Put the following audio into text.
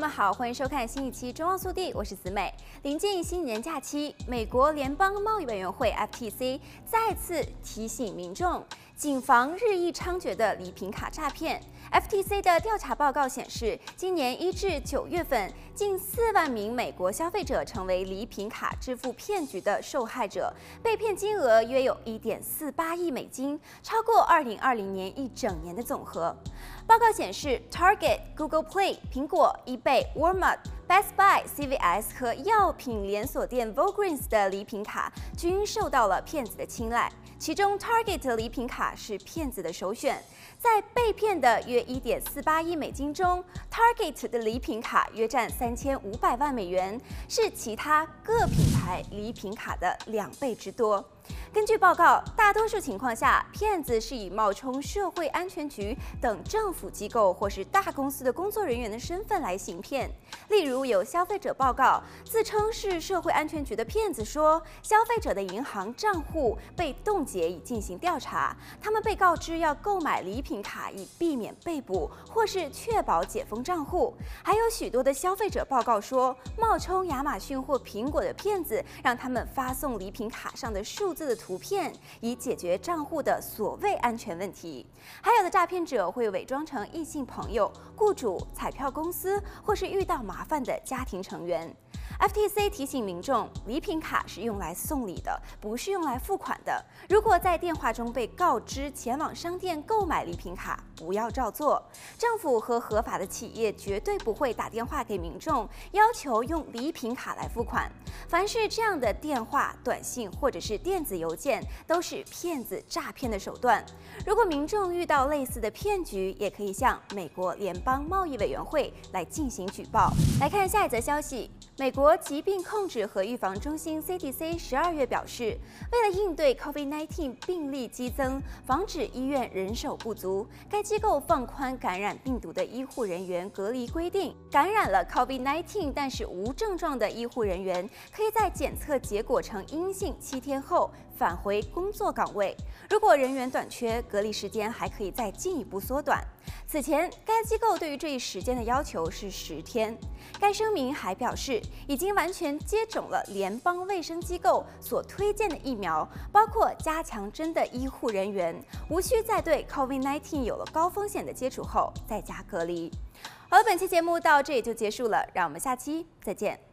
们好，欢迎收看新一期《中欧速递》，我是子美。临近新年假期，美国联邦贸易委员会 FTC 再次提醒民众，谨防日益猖獗的礼品卡诈骗。FTC 的调查报告显示，今年一至九月份，近四万名美国消费者成为礼品卡支付骗局的受害者，被骗金额约有一点四八亿美金，超过二零二零年一整年的总和。报告显示，Target、Google Play、苹果、eBay、Walmart、Best Buy、CVS 和药品连锁店 Walgreens 的礼品卡均受到了骗子的青睐。其中，Target 礼品卡是骗子的首选。在被骗的约一点四八亿美金中，Target 的礼品卡约占三千五百万美元，是其他各品牌礼品卡的两倍之多。根据报告，大多数情况下，骗子是以冒充社会安全局等政府机构或是大公司的工作人员的身份来行骗。例如，有消费者报告，自称是社会安全局的骗子说，消费者的银行账户被冻结以进行调查，他们被告知要购买礼品卡以避免被捕，或是确保解封账户。还有许多的消费者报告说，冒充亚马逊或苹果的骗子让他们发送礼品卡上的数字的图片，以解决账户的所谓安全问题。还有的诈骗者会伪装成异性朋友、雇主、彩票公司，或是遇到麻烦的家庭成员。FTC 提醒民众，礼品卡是用来送礼的，不是用来付款的。如果在电话中被告知前往商店购买礼品卡，不要照做。政府和合法的企业绝对不会打电话给民众，要求用礼品卡来付款。凡是这样的电话、短信或者是电子邮件，都是骗子诈骗的手段。如果民众遇到类似的骗局，也可以向美国联邦贸易委员会来进行举报。来看下一则消息。美国疾病控制和预防中心 CDC 十二月表示，为了应对 COVID-19 病例激增，防止医院人手不足，该机构放宽感染病毒的医护人员隔离规定。感染了 COVID-19 但是无症状的医护人员，可以在检测结果呈阴性七天后返回工作岗位。如果人员短缺，隔离时间还可以再进一步缩短。此前，该机构对于这一时间的要求是十天。该声明还表示，已经完全接种了联邦卫生机构所推荐的疫苗，包括加强针的医护人员，无需再对 COVID-19 有了高高风险的接触后在家隔离。好了，本期节目到这里就结束了，让我们下期再见。